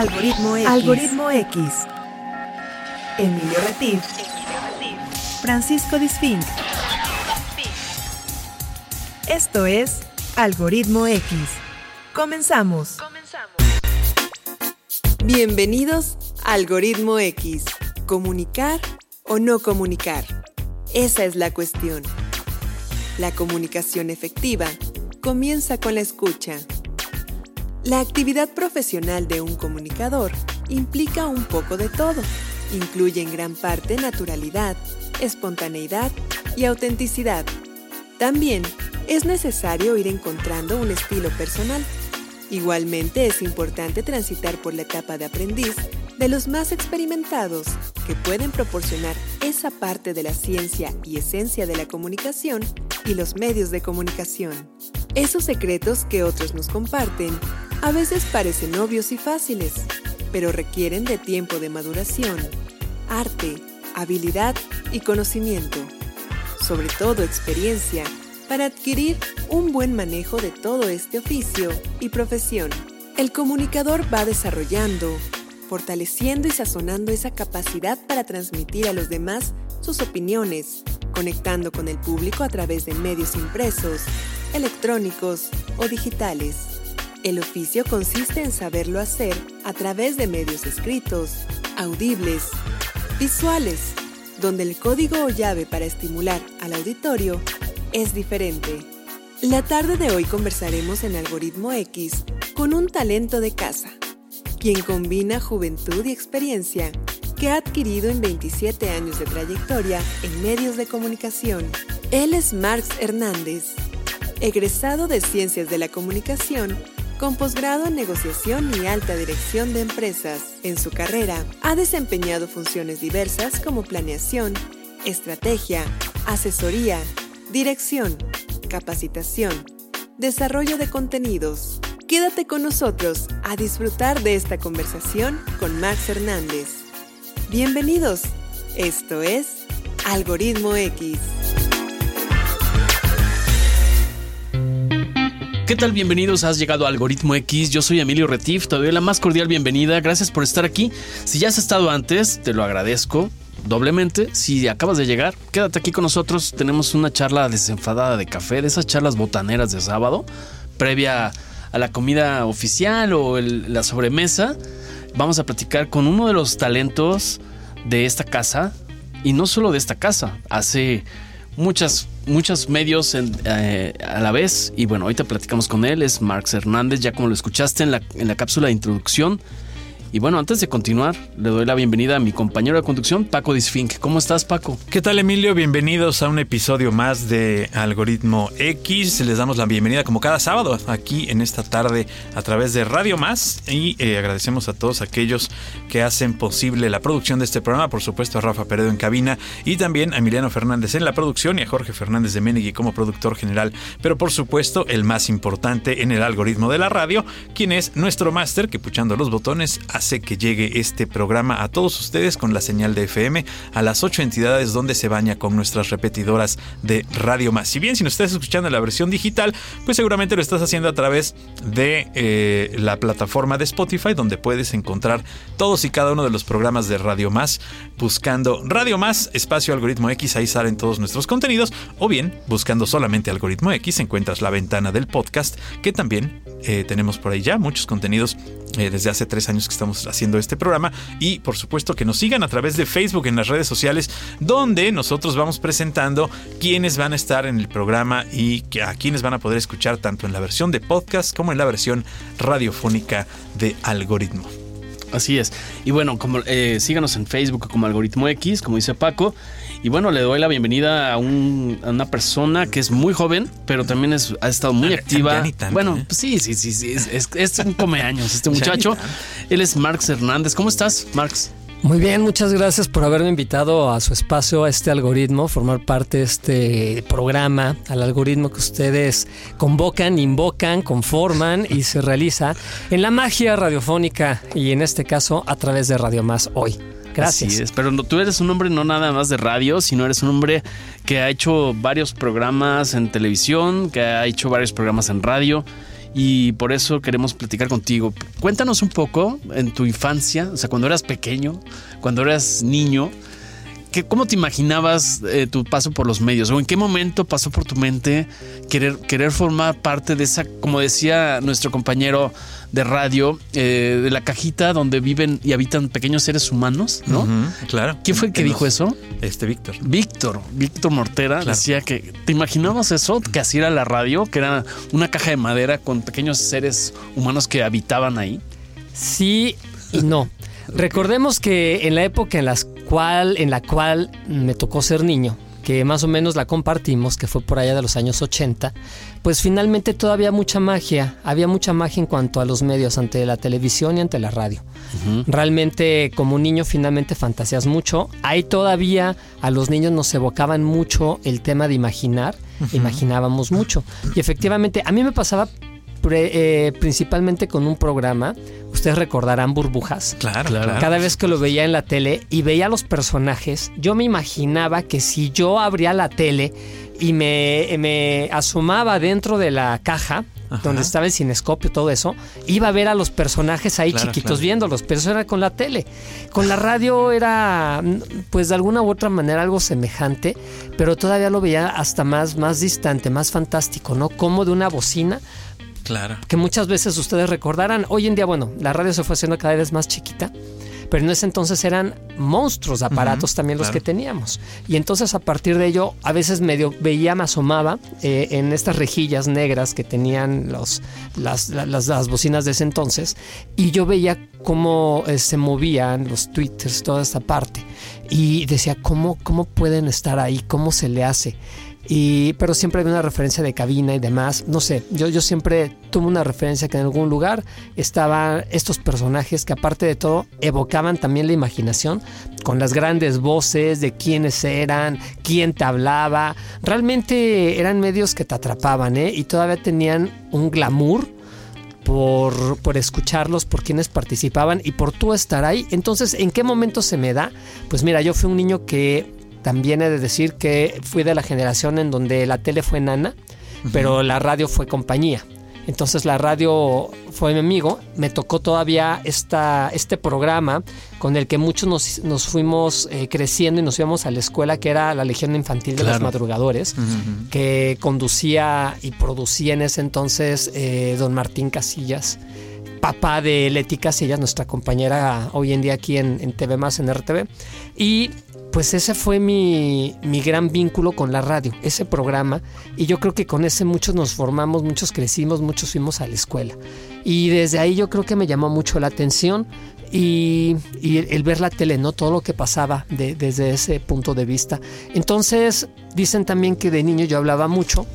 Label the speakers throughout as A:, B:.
A: Algoritmo X. Algoritmo X. Emilio Retif. Francisco Disfink. Esto es Algoritmo X. Comenzamos. Bienvenidos a Algoritmo X. ¿Comunicar o no comunicar? Esa es la cuestión. La comunicación efectiva comienza con la escucha. La actividad profesional de un comunicador implica un poco de todo. Incluye en gran parte naturalidad, espontaneidad y autenticidad. También es necesario ir encontrando un estilo personal. Igualmente es importante transitar por la etapa de aprendiz de los más experimentados que pueden proporcionar esa parte de la ciencia y esencia de la comunicación y los medios de comunicación. Esos secretos que otros nos comparten a veces parecen obvios y fáciles, pero requieren de tiempo de maduración, arte, habilidad y conocimiento, sobre todo experiencia, para adquirir un buen manejo de todo este oficio y profesión. El comunicador va desarrollando, fortaleciendo y sazonando esa capacidad para transmitir a los demás sus opiniones, conectando con el público a través de medios impresos, electrónicos o digitales. El oficio consiste en saberlo hacer a través de medios escritos, audibles, visuales, donde el código o llave para estimular al auditorio es diferente. La tarde de hoy conversaremos en Algoritmo X con un talento de casa, quien combina juventud y experiencia que ha adquirido en 27 años de trayectoria en medios de comunicación. Él es Marx Hernández, egresado de Ciencias de la Comunicación con posgrado en negociación y alta dirección de empresas. En su carrera ha desempeñado funciones diversas como planeación, estrategia, asesoría, dirección, capacitación, desarrollo de contenidos. Quédate con nosotros a disfrutar de esta conversación con Max Hernández. Bienvenidos. Esto es Algoritmo X.
B: ¿Qué tal? Bienvenidos, has llegado a Algoritmo X. Yo soy Emilio Retif, te doy la más cordial bienvenida. Gracias por estar aquí. Si ya has estado antes, te lo agradezco doblemente. Si acabas de llegar, quédate aquí con nosotros. Tenemos una charla desenfadada de café, de esas charlas botaneras de sábado, previa a la comida oficial o la sobremesa vamos a platicar con uno de los talentos de esta casa y no solo de esta casa, hace muchas, muchos medios eh, a la vez y bueno, ahorita platicamos con él, es Marx Hernández, ya como lo escuchaste en la, en la cápsula de introducción. Y bueno, antes de continuar, le doy la bienvenida a mi compañero de conducción, Paco Disfink. ¿Cómo estás, Paco?
C: ¿Qué tal, Emilio? Bienvenidos a un episodio más de Algoritmo X. Les damos la bienvenida como cada sábado aquí en esta tarde a través de Radio Más y eh, agradecemos a todos aquellos que hacen posible la producción de este programa. Por supuesto, a Rafa Peredo en cabina y también a Emiliano Fernández en la producción y a Jorge Fernández de Menegui como productor general. Pero por supuesto, el más importante en el algoritmo de la radio, quien es nuestro máster que puchando los botones hace que llegue este programa a todos ustedes con la señal de FM a las ocho entidades donde se baña con nuestras repetidoras de Radio Más. Si bien si nos estás escuchando la versión digital, pues seguramente lo estás haciendo a través de eh, la plataforma de Spotify donde puedes encontrar todos y cada uno de los programas de Radio Más buscando Radio Más, espacio algoritmo X, ahí salen todos nuestros contenidos, o bien buscando solamente algoritmo X encuentras la ventana del podcast que también eh, tenemos por ahí ya muchos contenidos eh, desde hace tres años que estamos haciendo este programa y por supuesto que nos sigan a través de Facebook en las redes sociales donde nosotros vamos presentando quiénes van a estar en el programa y a quienes van a poder escuchar tanto en la versión de podcast como en la versión radiofónica de algoritmo.
B: Así es. Y bueno, como eh, síganos en Facebook como Algoritmo X, como dice Paco. Y bueno, le doy la bienvenida a, una persona que es muy joven, pero también es, ha estado muy activa. bueno, ¿eh? pues sí, sí, sí, sí. Es, es, un come años este muchacho. Él es Marx Hernández. ¿Cómo estás, Marx?
D: Muy bien, muchas gracias por haberme invitado a su espacio, a este algoritmo, formar parte de este programa, al algoritmo que ustedes convocan, invocan, conforman y se realiza en la magia radiofónica y en este caso a través de Radio Más hoy. Gracias.
B: Así es, pero tú eres un hombre no nada más de radio, sino eres un hombre que ha hecho varios programas en televisión, que ha hecho varios programas en radio y por eso queremos platicar contigo. Cuéntanos un poco en tu infancia, o sea, cuando eras pequeño, cuando eras niño, ¿qué, ¿cómo te imaginabas eh, tu paso por los medios? ¿O en qué momento pasó por tu mente querer, querer formar parte de esa, como decía nuestro compañero de radio, eh, de la cajita donde viven y habitan pequeños seres humanos, ¿no?
C: Claro.
B: ¿Quién fue el que dijo
C: los-
B: eso?
C: Este Víctor.
B: Víctor, Víctor Mortera
C: Claro.
B: decía que te imaginabas eso, que así era la radio, que era una caja de madera con pequeños seres humanos que habitaban ahí.
D: Sí y no. Recordemos que en la época en, las cual, en la cual me tocó ser niño, que más o menos la compartimos, que fue por allá de los años 80, pues finalmente todavía mucha magia, había mucha magia en cuanto a los medios, ante la televisión y ante la radio. Realmente como niño finalmente fantaseas mucho. Ahí todavía a los niños nos evocaban mucho el tema de imaginar, imaginábamos mucho. Y efectivamente a mí me pasaba pre- eh, principalmente con un programa, ustedes recordarán burbujas.
C: Claro,
B: Claro.
D: Cada vez que lo veía en la tele y veía los personajes, yo me imaginaba que si yo abría la tele y me, me asomaba dentro de la caja,
C: Ajá.
D: donde estaba el cinescopio, todo eso, iba a ver a los personajes ahí
C: Claro,
D: chiquitos
C: claro.
D: viéndolos, pero eso era con la tele. Con la radio era, pues de alguna u otra manera algo semejante, pero todavía lo veía hasta más, más distante, más fantástico, ¿no? Como de una bocina
C: Claro.
D: que muchas veces ustedes recordarán. Hoy en día, bueno, la radio se fue haciendo cada vez más chiquita, pero en ese entonces eran monstruos de aparatos también los
C: claro.
D: que teníamos. Y entonces a partir de ello, a veces medio veía, me asomaba eh, en estas rejillas negras que tenían los, las, la- las, las bocinas de ese entonces, y yo veía cómo eh, se movían los twitters, toda esta parte. Y decía, ¿cómo, ¿cómo pueden estar ahí? ¿Cómo se le hace? Y, pero siempre había una referencia de cabina y demás. No sé, yo, yo siempre tuve una referencia que en algún lugar estaban estos personajes que aparte de todo evocaban también la imaginación con las grandes voces de quiénes eran, quién te hablaba. Realmente eran medios que te atrapaban ¿eh? y todavía tenían un glamour por, por escucharlos, por quienes participaban y por tú estar ahí. Entonces, ¿en qué momento se me da? Pues mira, yo fui un niño que también he de decir que fui de la generación en donde la tele fue nana, pero la radio fue compañía. Entonces la radio fue mi amigo, me tocó todavía esta, este programa con el que muchos nos, nos fuimos eh, creciendo y nos íbamos a la escuela, que era la Legión Infantil de los. Madrugadores que conducía y producía en ese entonces eh, don Martín Casillas, papá de Leti Casillas, nuestra compañera hoy en día aquí en, en TV Más, en RTV. Y pues ese fue mi, mi gran vínculo con la radio, ese programa. Y yo creo que con ese muchos nos formamos, muchos crecimos, muchos fuimos a la escuela. Y desde ahí yo creo que me llamó mucho la atención y, y el, el ver la tele, ¿no? Todo lo que pasaba de- desde ese punto de vista. Entonces, dicen también que de niño yo hablaba mucho.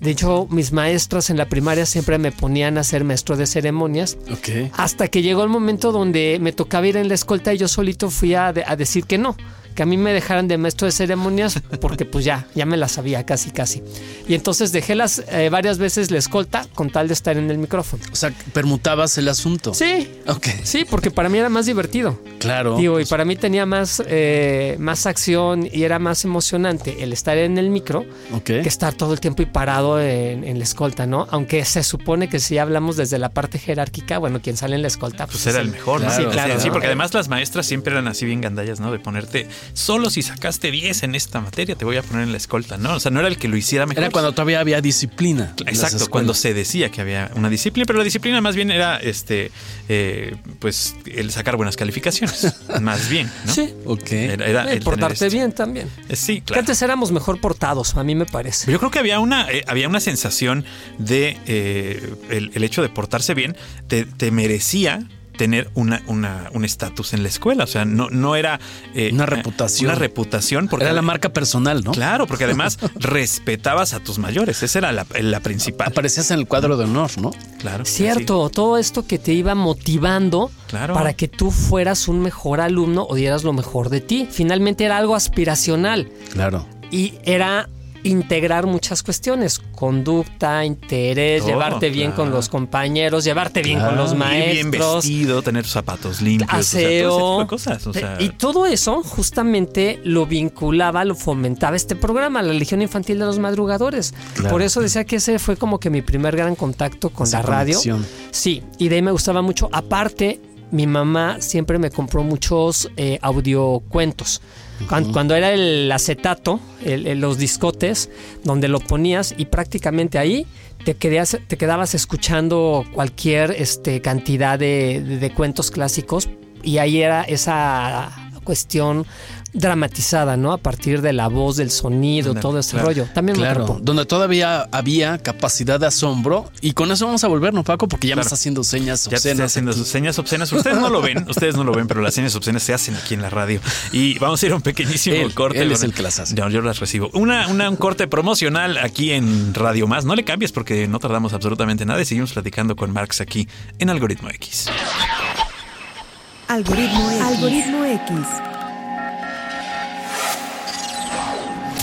D: De hecho, mis maestras en la primaria siempre me ponían a ser maestro de ceremonias.
B: Ok.
D: Hasta que llegó el momento donde me tocaba ir en la escolta y yo solito fui a, de- a decir que no, que a mí me dejaran de maestro de ceremonias porque pues ya, ya me la sabía casi casi. Y entonces dejé las eh, varias veces la escolta con tal de estar en el micrófono.
B: O sea, permutabas el asunto.
D: Sí,
B: Ok.
D: sí, porque para mí era más divertido.
B: Claro.
D: Digo, y para mí tenía más, eh, más acción y era más emocionante el estar en el micro que estar todo el tiempo y parado en, en la escolta, ¿no? Aunque se supone que si hablamos desde la parte jerárquica, bueno, quien sale en la escolta,
C: Pues
D: es
C: era el mejor, ¿no?
B: Claro,
C: sí,
D: claro,
C: sí,
D: ¿no?
C: porque además las maestras siempre eran así bien gandallas, ¿no? De ponerte, solo si sacaste 10 en esta materia te voy a poner en la escolta, ¿no? O sea, no era el que lo hiciera mejor.
B: Era cuando todavía había disciplina.
C: Exacto, cuando se decía que había una disciplina, pero la disciplina más bien era este eh, pues el sacar buenas calificaciones. más bien, ¿no?
D: Sí.
B: Ok.
C: Era, era
D: Eh,
C: el
D: portarte
C: esto.
D: bien también.
C: Eh, Sí,
D: Que
C: claro.
D: antes éramos mejor portados, a mí me parece.
C: Yo creo que había una, eh, había una sensación de eh, el, el hecho de portarse bien, te, te merecía tener una, una, un estatus en la escuela. O sea, no, no era eh,
B: Una reputación.
C: Una reputación porque
B: Era la marca personal, ¿no?
C: Claro, porque además respetabas a tus mayores. Esa era la, la principal.
B: Aparecías en el cuadro de honor, ¿no?
C: Claro.
D: Cierto, todo esto que te iba motivando
C: Claro.
D: para que tú fueras un mejor alumno o dieras lo mejor de ti. Finalmente era algo aspiracional
B: Claro.
D: y era integrar muchas cuestiones, conducta, interés, llevarte bien con los compañeros, llevarte bien con los
C: Ir
D: maestros.
C: bien vestido, tener tus zapatos limpios, o sea, todo ese
D: aseo.
C: tipo de cosas. o sea,
D: y todo eso justamente lo vinculaba, lo fomentaba este programa, la Legión Infantil de los Madrugadores.
B: Claro.
D: Por eso decía que ese fue como que mi primer gran contacto con
B: Esa
D: la radio. Sí, y de ahí me gustaba mucho. Aparte, mi mamá siempre me compró muchos eh, audiocuentos. Cuan- Cuando, era el acetato, el- el- los discotes, donde lo ponías y prácticamente ahí te, quedas- te quedabas escuchando cualquier este, cantidad de, de- de cuentos clásicos y ahí era esa cuestión dramatizada, ¿no? A partir de la voz, del sonido, todo ese
C: claro.
D: rollo. También me
B: Claro,
D: atrapó.
B: donde todavía había capacidad de asombro. Y con eso vamos a volvernos, Paco, porque ya me está haciendo señas
C: Ya te está
B: obscenas
C: haciendo
B: aquí.
C: señas obscenas. Ustedes no lo ven, ustedes no lo ven, pero las señas obscenas se hacen aquí en la radio. Y vamos a ir a un pequeñísimo
B: Él-
C: corte.
B: él es el que las hace.
C: No, yo las recibo. Una, una- un corte promocional aquí en Radio Más. No le cambies porque no tardamos absolutamente nada y seguimos platicando con Marx aquí en Algoritmo X.
A: Algoritmo X. Algoritmo X.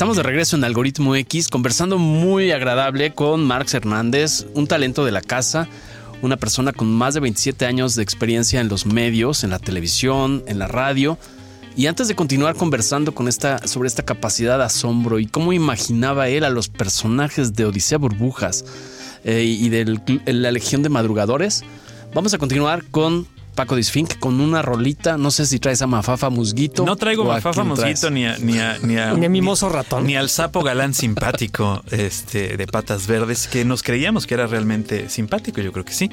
B: Estamos de regreso en Algoritmo X, conversando muy agradable con Marx Hernández, un talento de la casa, una persona con más de 27 años de experiencia en los medios, en la televisión, en la radio. Y antes de continuar conversando con esta, sobre esta capacidad de asombro y cómo imaginaba él a los personajes de Odisea Burbujas eh, y de la Legión de Madrugadores, vamos a continuar con Paco Disfink con una rolita. No sé si traes a Mafafa Musguito.
C: No traigo
B: a
C: mafafa
B: traes.
C: mosquito ni a, ni a, ni a,
D: Ni a mimoso ratón.
C: Ni al sapo galán simpático este, de patas verdes, que nos creíamos que era realmente simpático, yo creo que sí.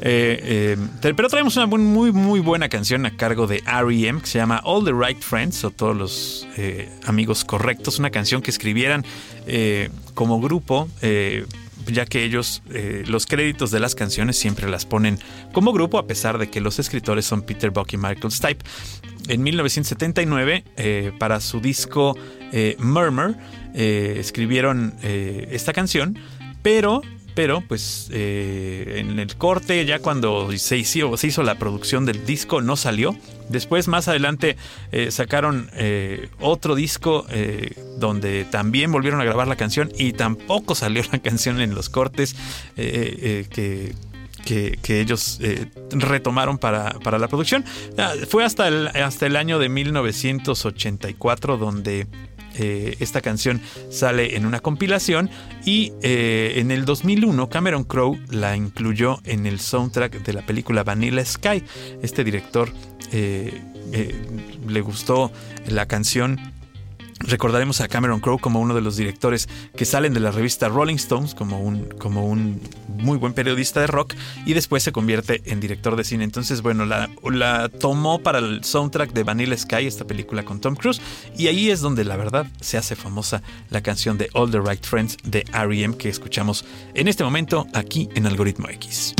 C: Eh, eh, pero traemos una muy, muy, buena canción a cargo de R.E.M. que se llama All the Right Friends, o todos los eh, amigos correctos. Una canción que escribieran eh, como grupo. Ya que ellos eh, los créditos de las canciones siempre las ponen como grupo, a pesar de que los escritores son Peter Buck y Michael Stipe. En 1979, eh, para su disco eh, Murmur, escribieron esta canción, pero, pero, pues en el corte, ya cuando se hizo, se hizo la producción del disco, no salió. Después, más adelante, eh, sacaron eh, otro disco eh, donde también volvieron a grabar la canción y tampoco salió la canción en los cortes eh, eh, que que, ellos retomaron para, para la producción. Ah, Fue hasta hasta el año de 1984 donde eh, esta canción sale en una compilación y eh, en el 2001 Cameron Crowe la incluyó en el soundtrack de la película Vanilla Sky. Este director eh, le gustó la canción Recordaremos a Cameron Crowe como uno de los directores que salen de la revista Rolling Stones como un, como un muy buen periodista de rock y después se convierte en director de cine. Entonces, bueno, la, la tomó para el soundtrack de Vanilla Sky, esta película con Tom Cruise, y ahí es donde la verdad se hace famosa la canción de All the Right Friends de R.E.M. que escuchamos en este momento aquí en Algoritmo X.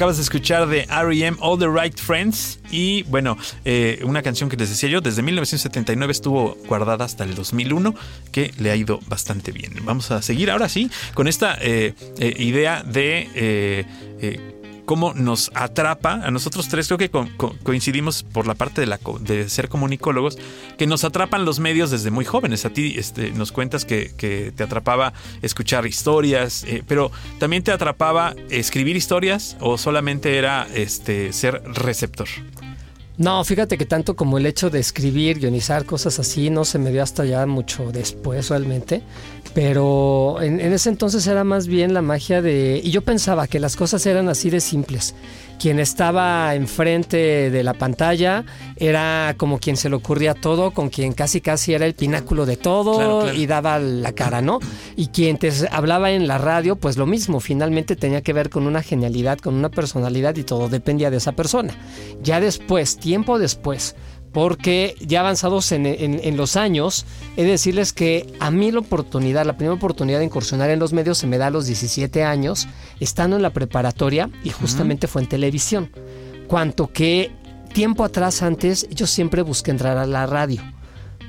C: Acabas de escuchar de R.E.M. All the Right Friends y bueno, eh, una canción que les decía yo, desde 1979 estuvo guardada hasta el 2001, que le ha ido bastante bien. Vamos a seguir ahora sí con esta eh, eh, idea de... cómo nos atrapa a nosotros tres. Creo que co- co- coincidimos por la parte de, la, co- de ser comunicólogos que nos atrapan los medios desde muy jóvenes. A ti este, nos cuentas que, que te atrapaba escuchar historias eh, pero también te atrapaba escribir historias o solamente era este ser receptor.
D: No, fíjate que tanto como el hecho de escribir, guionizar, cosas así, no se me dio hasta ya mucho después realmente. Pero en, en ese entonces era más bien la magia de... Y yo pensaba que las cosas eran así de simples. Quien estaba enfrente de la pantalla era como quien se le ocurría todo, con quien casi casi era el pináculo de todo
C: Claro, claro.
D: y daba la cara, ¿no? Y quien te hablaba en la radio, pues lo mismo, finalmente tenía que ver con una genialidad, con una personalidad y todo dependía de esa persona. Ya después, tiempo después, porque ya avanzados en, en- en los años, he de decirles que a mí la oportunidad, la primera oportunidad de incursionar en los medios se me da a los 17 años, estando en la preparatoria y justamente fue en televisión. Cuanto que tiempo atrás antes yo siempre busqué entrar a la radio.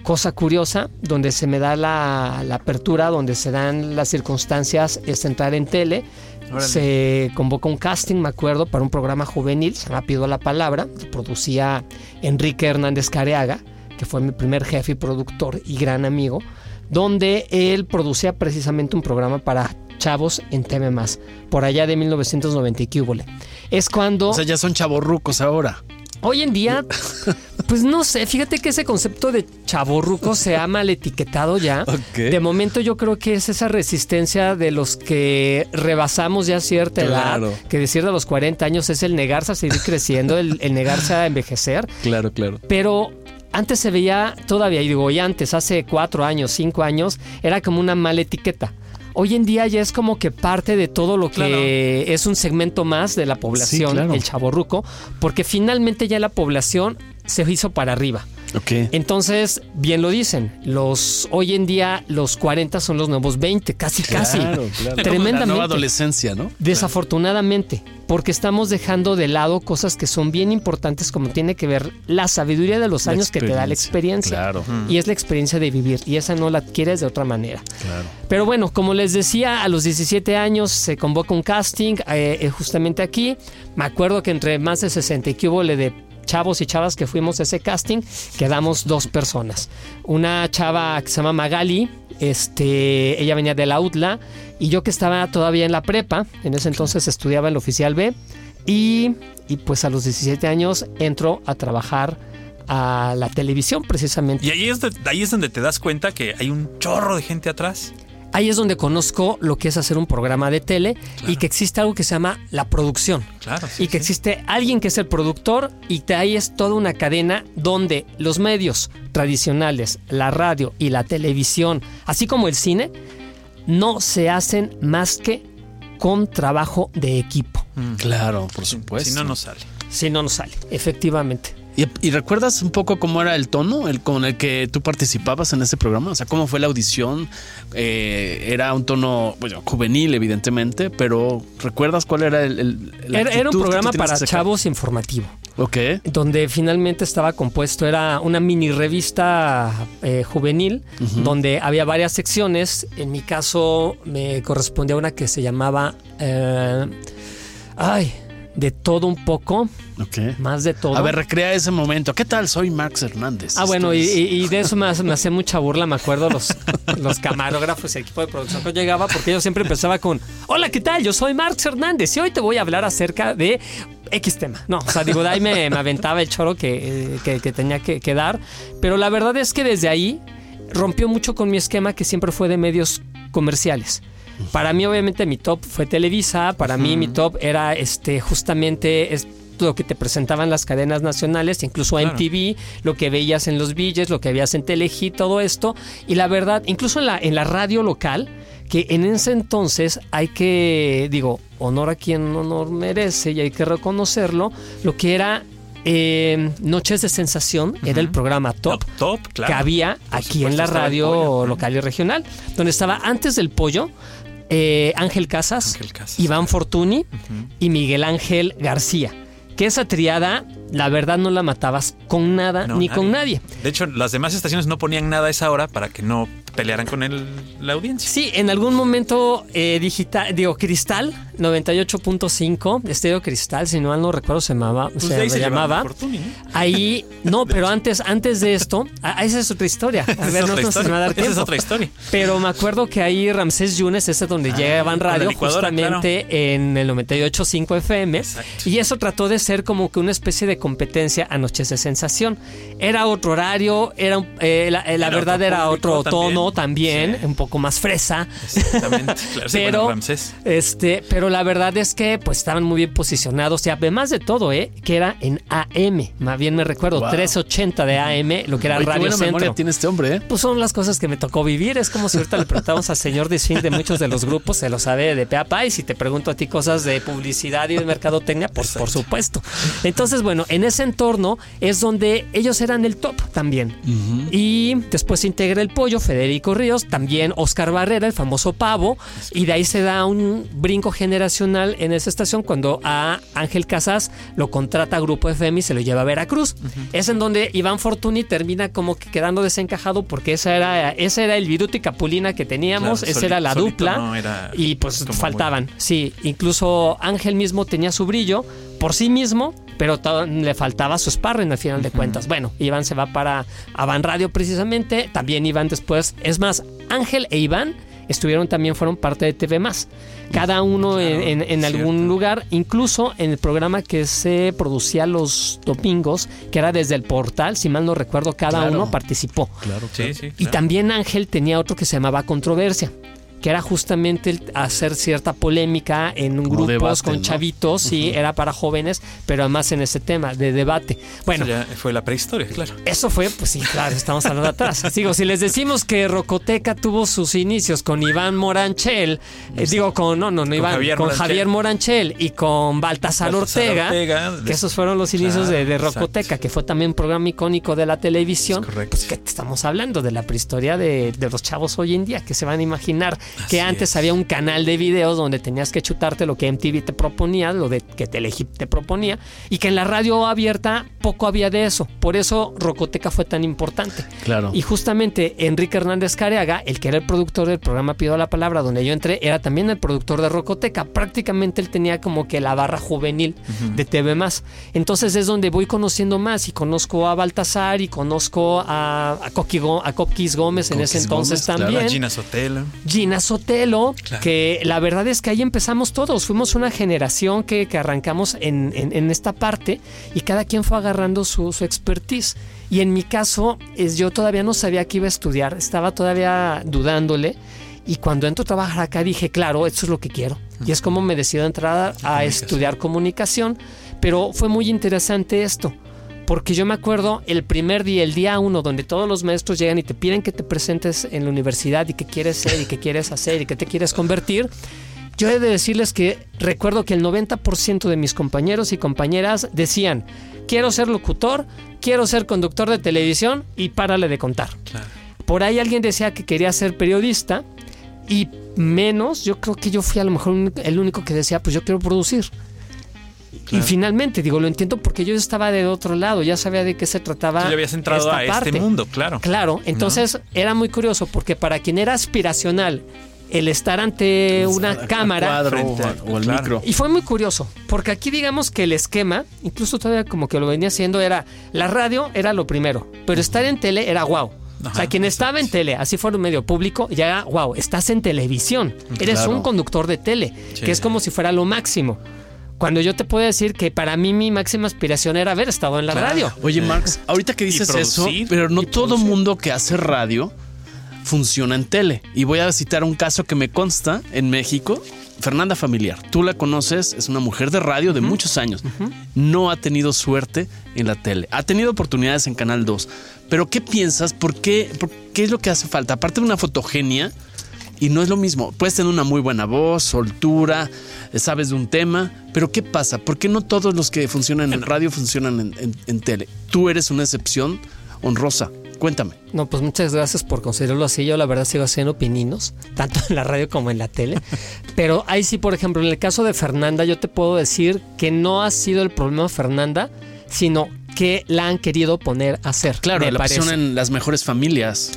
D: Cosa curiosa, donde se me da la, la apertura, donde se dan las circunstancias, es entrar en tele.
C: Órale.
D: Se convoca un casting, me acuerdo, para un programa juvenil, se llama Pido la Palabra, que producía Enrique Hernández Careaga, que fue mi primer jefe y productor y gran amigo, donde él producía precisamente un programa para chavos en TV+, por allá de 1990 y. Es cuando...
B: O sea, ya son chavorrucos ahora.
D: Hoy en día, pues no sé, fíjate que ese concepto de chaborruco se ha mal etiquetado ya. De momento yo creo que es esa resistencia de los que rebasamos ya cierta
B: Claro.
D: edad, que decir de los 40 años es el negarse a seguir creciendo, el, el negarse a envejecer,
B: Claro, claro.
D: pero antes se veía todavía, y digo, y antes, hace cuatro años, cinco años, era como una mala etiqueta. Hoy en día ya es como que parte de todo lo que
C: Claro.
D: es un segmento más de la población,
B: claro.
D: el chaborruco, porque finalmente ya la población se hizo para arriba.
B: Ok.
D: Entonces, bien lo dicen, los hoy en día los 40 son los nuevos 20, casi casi.
B: Claro, claro. La
D: Tremendamente.
B: nueva adolescencia, ¿no?
D: Desafortunadamente, porque estamos dejando de lado cosas que son bien importantes como tiene que ver la sabiduría de los años que te da la experiencia.
B: Claro,
D: Y es la experiencia de vivir y esa no la adquieres de otra manera.
B: claro.
D: Pero bueno, como les decía, a los 17 años se convoca un casting eh, eh, justamente aquí. Me acuerdo que entre más de 60 y que hubo le de chavos y chavas que fuimos a ese casting, quedamos dos personas. Una chava que se llama Magali, este, ella venía de la UTLA y yo que estaba todavía en la prepa, en ese entonces estudiaba en la oficial B y, y pues a los 17 años entro a trabajar a la televisión precisamente.
C: y ahí es, ahí es donde te das cuenta que hay un chorro de gente atrás
D: Ahí es donde conozco lo que es hacer un programa de tele y que existe algo que se llama la producción.
C: claro sí,
D: y que
C: sí.
D: existe alguien que es el productor y que ahí es toda una cadena donde los medios tradicionales, la radio y la televisión, así como el cine, no se hacen más que con trabajo de equipo.
C: Mm.
B: Claro, por supuesto.
C: si no no sale
D: Si no, no sale, efectivamente.
B: ¿Y, y recuerdas un poco cómo era el tono el con el que tú participabas en ese programa? O sea, ¿cómo fue la audición? Eh, era un tono bueno, juvenil, evidentemente, pero ¿recuerdas cuál era el... el- la
D: Era, era un programa para chavos informativo.
B: Ok.
D: donde finalmente estaba compuesto, era una mini revista eh, juvenil, donde había varias secciones. En mi caso me correspondía una que se llamaba, eh, ay, de todo un poco, Más de todo.
B: A ver, recrea ese momento. ¿Qué tal? Soy Max Hernández.
D: Ah, bueno, y, de eso me, hace- me hacía mucha burla, me acuerdo, los, los camarógrafos y el equipo de producción que llegaba, porque yo siempre empezaba con, hola, ¿qué tal? Yo soy Marx Hernández y hoy te voy a hablar acerca de X tema. No, o sea, digo, de ahí me, me aventaba el choro que, eh, que- que tenía que, que dar, pero la verdad es que desde ahí rompió mucho con mi esquema que siempre fue de medios comerciales. Para mí, obviamente, mi top fue Televisa. Para mí, mi top era este justamente lo que te presentaban las cadenas nacionales, incluso
C: Claro.
D: MTV, lo que veías en los billes, lo que veías en Telehit, todo esto. Y la verdad, incluso en la, en la radio local, que en ese entonces hay que, digo, honor a quien honor merece y hay que reconocerlo, lo que era eh, Noches de Sensación, era el programa top
C: top, top claro
D: que había aquí en la radio local y regional, donde estaba antes del pollo eh, Ángel Casas,
C: Ángel Casas.
D: Iván Fortuny y Miguel Ángel García. Que esa triada, la verdad, no la matabas con nada
C: No,
D: ni con nadie.
C: De hecho, las demás estaciones no ponían nada a esa hora para que no pelearan con el, la audiencia.
D: Sí, en algún momento eh, digital, digo, Cristal 98.5, Estéreo Cristal, si no mal no recuerdo, se llamaba.
C: Pues
D: se
C: se
D: llamaba. Ahí, no, pero antes, antes de esto, ah, esa es otra historia. A ver, no
C: otra
D: nos va a
C: historia.
D: dar
C: Esa es otra historia.
D: Pero me acuerdo que ahí Ramsés Yunes, ese es donde llegaban
C: con la
D: radio, justamente en el 98.5 FM.
C: Exacto.
D: Y eso trató de ser como que una especie de competencia a Noches de Sensación. Era otro horario, era eh, la, eh, la
C: Era
D: verdad
C: otro
D: era otro tono también,
C: Sí.
D: un poco más fresa.
C: Exactamente. Claro, sí,
D: pero,
C: Ramsés.
D: este, pero la verdad es que pues estaban muy bien posicionados y además de todo, ¿eh? que era en AM, más bien me recuerdo,
B: Wow.
D: 380 de AM, lo que era
B: Oye, qué
D: Radio
B: buena
D: Centro.
B: memoria tiene este hombre, ¿eh?
D: Pues son las cosas que me tocó vivir. Es como si ahorita le preguntamos al señor de swing de muchos de los grupos, se lo sabe de pe a pa. Y si te pregunto a ti cosas de publicidad y de mercadotecnia, pues por supuesto. Entonces, bueno, en ese entorno es donde ellos eran el top también. Y después se integra el pollo, Federico Ríos, también Oscar Barrera, el famoso pavo. Y de ahí se da un brinco generacional en esa estación cuando a Ángel Casas lo contrata a Grupo FM y se lo lleva a Veracruz. Es en donde Iván Fortuny termina como que quedando desencajado porque esa era, ese era el Viruto y Capulina que teníamos,
C: Claro,
D: esa era la dupla.
C: no era
D: y pues faltaban, sí. Incluso Ángel mismo tenía su brillo por sí mismo, pero le faltaba su sparring al final de cuentas. Bueno, Iván se va para Avan Radio precisamente, también Iván después, es más, Ángel e Iván estuvieron también, fueron parte de TV Más. Cada uno
C: Claro,
D: en, en- en algún lugar, incluso en el programa que se producía los domingos, que era desde el portal, si mal no recuerdo, cada
B: Claro.
D: uno participó.
B: Claro,
C: Sí, sí.
D: Y también Ángel tenía otro que se llamaba Controversia, que era justamente el hacer cierta polémica en un grupos
B: debate,
D: con
B: ¿no?
D: chavitos, sí, era para jóvenes, pero además en ese tema de debate. Bueno,
C: Eso ya fue la prehistoria, claro.
D: eso fue, pues sí, claro, estamos hablando atrás. Digo, si les decimos que Rocoteca tuvo sus inicios con Iván Moranchel, eh, digo con, no, no, no Iván,
C: Javier
D: con
C: Moranchel.
D: Javier Moranchel y con Baltasar,
C: Baltasar
D: Ortega,
C: Ortega,
D: que esos fueron los inicios
C: Claro,
D: de, de
C: exacto.
D: Rocoteca, que fue también un programa icónico de la televisión.
C: Es correcto.
D: Pues que estamos hablando de la prehistoria de, de los chavos hoy en día, que se van a imaginar
C: Así
D: que antes
C: es.
D: había un canal de videos donde tenías que chutarte lo que MTV te proponía, lo de que Telehit te proponía, y que en la radio abierta poco había de eso. Por eso Rocoteca fue tan importante.
B: Claro.
D: Y justamente Enrique Hernández Careaga, el que era el productor del programa Pido la Palabra, donde yo entré, era también el productor de Rocoteca. Prácticamente él tenía como que la barra juvenil de TV Más. Entonces es donde voy conociendo más y conozco a Baltasar y conozco a, a, Coqui Go- a Coquis Gómez en ese entonces
B: Gómez, claro.
D: también.
C: Gina Sotelo.
D: Gina Sotelo,
C: Claro.
D: que la verdad es que ahí empezamos todos, fuimos una generación que, que arrancamos en, en- en esta parte y cada quien fue agarrando su, su expertise. Y en mi caso, es, yo todavía no sabía que iba a estudiar, estaba todavía dudándole. Y cuando entro a trabajar acá dije, claro, esto es lo que quiero. Y es como me decido entrar a, a estudiar comunicación. Pero fue muy interesante esto. Porque yo me acuerdo el primer día, el día uno, donde todos los maestros llegan y te piden que te presentes en la universidad y qué quieres ser y qué quieres hacer y qué te quieres convertir. Yo he de decirles que recuerdo que el 90% de mis compañeros y compañeras decían, quiero ser locutor, quiero ser conductor de televisión y párale de contar.
C: Claro.
D: Por ahí alguien decía que quería ser periodista y menos, yo creo que yo fui a lo mejor el único que decía, pues yo quiero producir. Y finalmente, digo, lo entiendo porque yo estaba de otro lado, ya sabía de qué se trataba.
C: Tú ya habías entrado
D: esta
C: a
D: parte.
C: este mundo, claro.
D: Claro, entonces era muy curioso porque para quien era aspiracional el estar ante una
B: A- a
D: cámara
B: cuadro
C: frente
B: o,
C: claro.
B: micro.
D: y fue muy curioso, porque aquí digamos que el esquema, incluso todavía como que lo venía haciendo, era la radio era lo primero, pero estar en tele era wow. o sea,
C: Ajá,
D: quien estaba en tele, así fuera un medio público, ya wow, estás en televisión, eres
B: Claro.
D: un conductor de tele,
C: Sí.
D: que es como si fuera lo máximo. Cuando yo te puedo decir que para mí mi máxima aspiración era haber estado en la
C: Claro.
D: radio.
B: Oye, Marx, ahorita que dices eso, pero no todo
C: producir.
B: mundo que hace radio funciona en tele. Y voy a citar un caso que me consta en México. Fernanda Familiar, tú la conoces, es una mujer de radio de muchos años. No ha tenido suerte en la tele. Ha tenido oportunidades en Canal 2. Pero ¿qué piensas? ¿Por qué, por qué es lo que hace falta? Aparte de una fotogenia, y no es lo mismo. Puedes tener una muy buena voz, soltura, sabes de un tema, pero ¿qué pasa? ¿Por qué no todos los que funcionan en radio funcionan en, en- en tele? Tú eres una excepción honrosa. Cuéntame.
D: No, pues muchas gracias por considerarlo así. Yo la verdad sigo haciendo pininos, tanto en la radio como en la tele. Pero ahí sí, por ejemplo, en el caso de Fernanda, yo te puedo decir que no ha sido el problema Fernanda, sino que la han querido poner a hacer.
B: Claro, la pusieron en las mejores familias.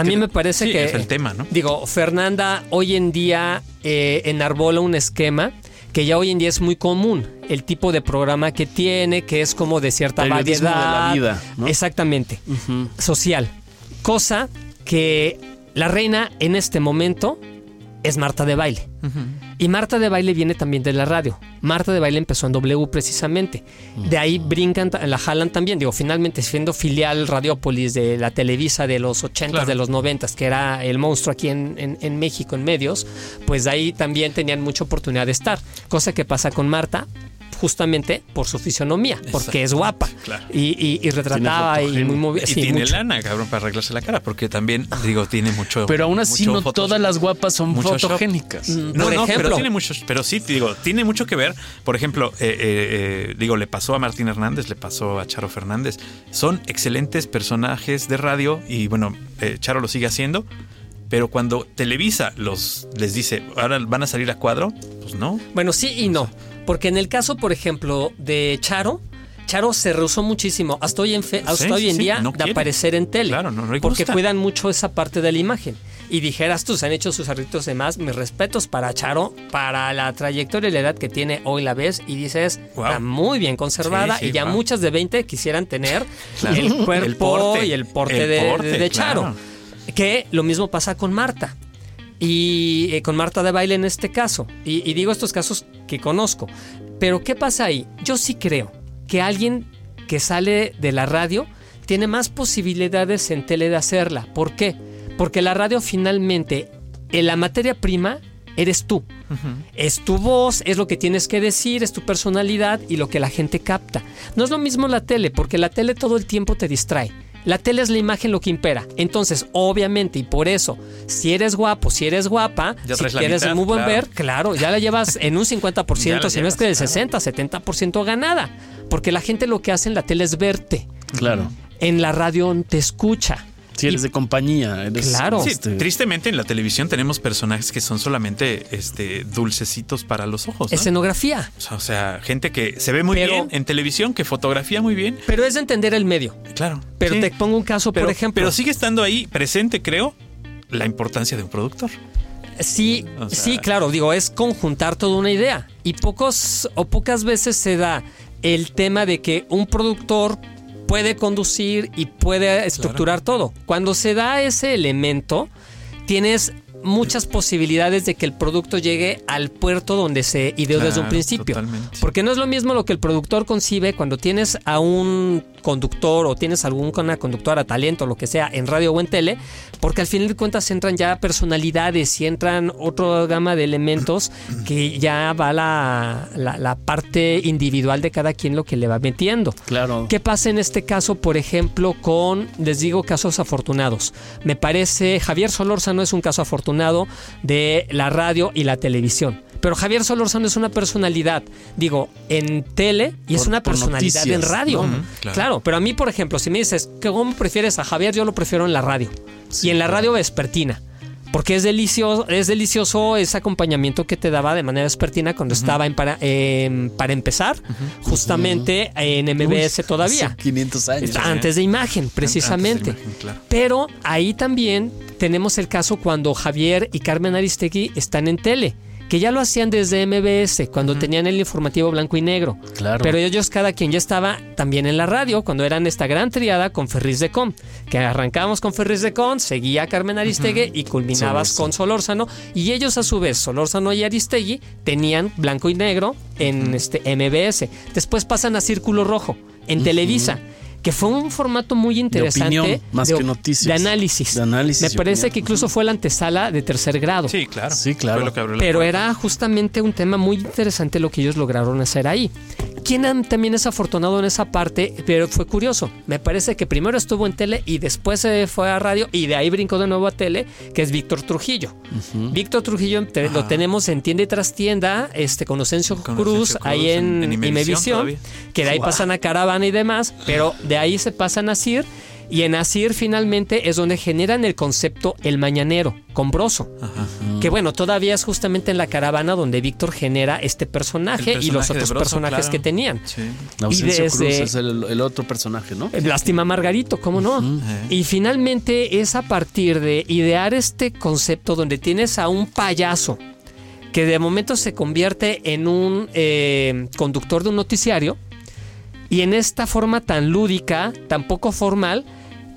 D: A mí me parece
C: Sí,
D: que
C: es el tema, ¿no?
D: Digo, Fernanda hoy en día eh, enarbola un esquema que ya hoy en día es muy común. El tipo de programa que tiene, que es como de cierta
B: Periodismo de la
D: variedad.
B: vida, ¿no?
D: Exactamente. Social. Cosa que la reina en este momento es Marta de Baile. Y Marta de Baile viene también de la radio. Marta de Baile empezó en W precisamente. De ahí brincan, la jalan también. Digo, finalmente siendo filial Radiópolis de la Televisa de los 80,
C: Claro.
D: de los 90, que era el monstruo aquí en, en- en México, en medios, pues de ahí también tenían mucha oportunidad de estar. Cosa que pasa con Marta justamente por su fisionomía, porque es guapa.
C: claro.
D: Y, y- y retrataba y muy movida.
C: Y
D: sí,
C: tiene
D: mucho.
C: lana, cabrón, para arreglarse la cara, porque también, digo, tiene mucho.
B: Pero aún así, no todas las guapas son fotogénicas.
D: Mm,
C: No,
D: Por
C: no,
D: ejemplo.
C: pero tiene muchos, pero sí, digo, tiene mucho que ver. Por ejemplo, eh, eh, eh, digo, le pasó a Martín Hernández, le pasó a Charo Fernández. Son excelentes personajes de radio y bueno, eh, Charo lo sigue haciendo. Pero cuando Televisa los les dice, ahora van a salir a cuadro, pues no.
D: Bueno, sí y no. Porque en el caso, por ejemplo, de Charo, Charo se rehusó muchísimo, hasta hoy en, fe- hasta
C: Sí,
D: hoy en
C: sí,
D: día,
C: no
D: de
C: quiere.
D: aparecer en tele.
C: Claro, no, no
D: porque cuidan mucho esa parte de la imagen. Y dijeras tú, se han hecho sus arritos de más. Mis respetos para Charo, para la trayectoria y la edad que tiene hoy la ves y dices,
C: Wow.
D: está muy bien conservada.
C: Sí,
D: y ya
C: wow.
D: muchas de 20 quisieran tener
C: Claro.
D: el cuerpo
C: El porte,
D: y el porte,
C: el
D: de,
C: porte,
D: de- de
C: claro.
D: Charo. Que lo mismo pasa con Marta. Y eh, con Marta de baile en este caso. Y, y digo estos casos que conozco. Pero ¿qué pasa ahí? Yo sí creo que alguien que sale de la radio tiene más posibilidades en tele de hacerla. ¿Por qué? Porque la radio finalmente, en la materia prima, eres tú. Es tu voz, es lo que tienes que decir, es tu personalidad y lo que la gente capta. No es lo mismo la tele, porque la tele todo el tiempo te distrae. La tele es la imagen lo que impera. Entonces, obviamente, y por eso, si eres guapo, si eres guapa,
C: Ya
D: si
C: mitad,
D: muy buen
C: claro.
D: ver, claro, ya la llevas en un 50%,
C: Ya la
D: si no es que del
C: claro.
D: 60, 70% ganada. Porque la gente lo que hace en la tele es verte.
B: Claro.
D: En la radio te escucha.
B: Si eres de compañía, eres.
D: Claro.
C: Sí,
B: este,
C: tristemente en la televisión tenemos personajes que son solamente este dulcecitos para los ojos. ¿no?
D: Escenografía.
C: O sea, o sea, gente que se ve muy
D: Pero-
C: bien en televisión, que fotografía muy bien.
D: Pero es de entender el medio.
C: Claro.
D: Pero
C: sí.
D: te pongo un caso,
C: pero,
D: por ejemplo.
C: Pero sigue estando ahí presente, creo, la importancia de un productor.
D: Sí,
C: O sea-
D: sí, claro, digo, es conjuntar toda una idea. Y pocos o pocas veces se da el tema de que un productor puede conducir y puede estructurar todo. Cuando se da ese elemento, tienes muchas posibilidades de que el producto llegue al puerto donde se ideó desde un principio.
C: totalmente.
D: Porque no es lo mismo lo que el productor concibe cuando tienes a un conductor o tienes alguna conductora, talento, lo que sea, en radio o en tele, porque al final de cuentas entran ya personalidades y entran otra gama de elementos que ya va la, la- la parte individual de cada quien lo que le va metiendo.
B: Claro.
D: ¿Qué pasa en este caso, por ejemplo, con, les digo, casos afortunados? Me parece, Javier Solórzano es un caso afortunado de la radio y la televisión. Pero Javier Solórzano es una personalidad, digo, en tele y es una personalidad en radio.
C: claro.
D: claro. pero a mí, por ejemplo, si me dices, ¿cómo prefieres a Javier? Yo lo prefiero en la radio.
B: Sí,
D: y en la radio vespertina. Porque es delicioso, es delicioso ese acompañamiento que te daba de manera vespertina cuando estaba en para, em, para empezar, justamente en MBS
B: Uy,
D: todavía.
B: hace 500 años.
D: Está Antes de imagen, precisamente.
C: Antes de imagen, claro.
D: Pero ahí también tenemos el caso cuando Javier y Carmen Aristegui están en tele, que ya lo hacían desde MBS, cuando tenían el informativo blanco y negro.
B: Claro.
D: Pero ellos, cada quien ya estaba también en la radio, cuando eran esta gran triada con Ferris de Con, que arrancábamos con Ferris de Con, seguía Carmen Aristegui y culminabas
B: Solórzano.
D: con Solórzano. Y ellos, a su vez, Solórzano y Aristegui, tenían blanco y negro en este MBS. Después pasan a Círculo Rojo, en Televisa. Que fue un formato muy interesante
B: opinión, más
D: de,
B: que noticias.
D: de análisis.
B: De análisis
D: Me parece
B: opinión.
D: que incluso fue la antesala de tercer grado.
C: Sí, claro.
B: Sí, claro.
C: Fue lo que abrió la
D: Pero
C: puerta.
D: era justamente un tema muy interesante lo que ellos lograron hacer ahí. Quien am- también es afortunado en esa parte, pero fue curioso. Me parece que primero estuvo en tele y después se fue a radio y de ahí brincó de nuevo a tele, que es Víctor Trujillo. Víctor Trujillo te- lo
C: Ajá.
D: tenemos en tienda y trastienda, este, con Ocencio
C: Con
D: Cruz, ahí en, Imevisión, que de ahí pasan a Caravana y demás, pero de ahí se pasan a CIR Y en Asir finalmente es donde generan el concepto El Mañanero, con Broso.
C: Ajá.
D: Que bueno, todavía es justamente en la caravana donde Víctor genera este personaje, y los otros
C: Broso,
D: personajes
C: claro.
D: que tenían.
C: Sí.
B: Ausencio
D: desde-
B: Cruz es el, el otro personaje, ¿no?
D: Lástima Margarito, ¿cómo no?
C: Eh.
D: Y finalmente es a partir de idear este concepto donde tienes a un payaso que de momento se convierte en un eh, conductor de un noticiario y en esta forma tan lúdica, tan poco formal,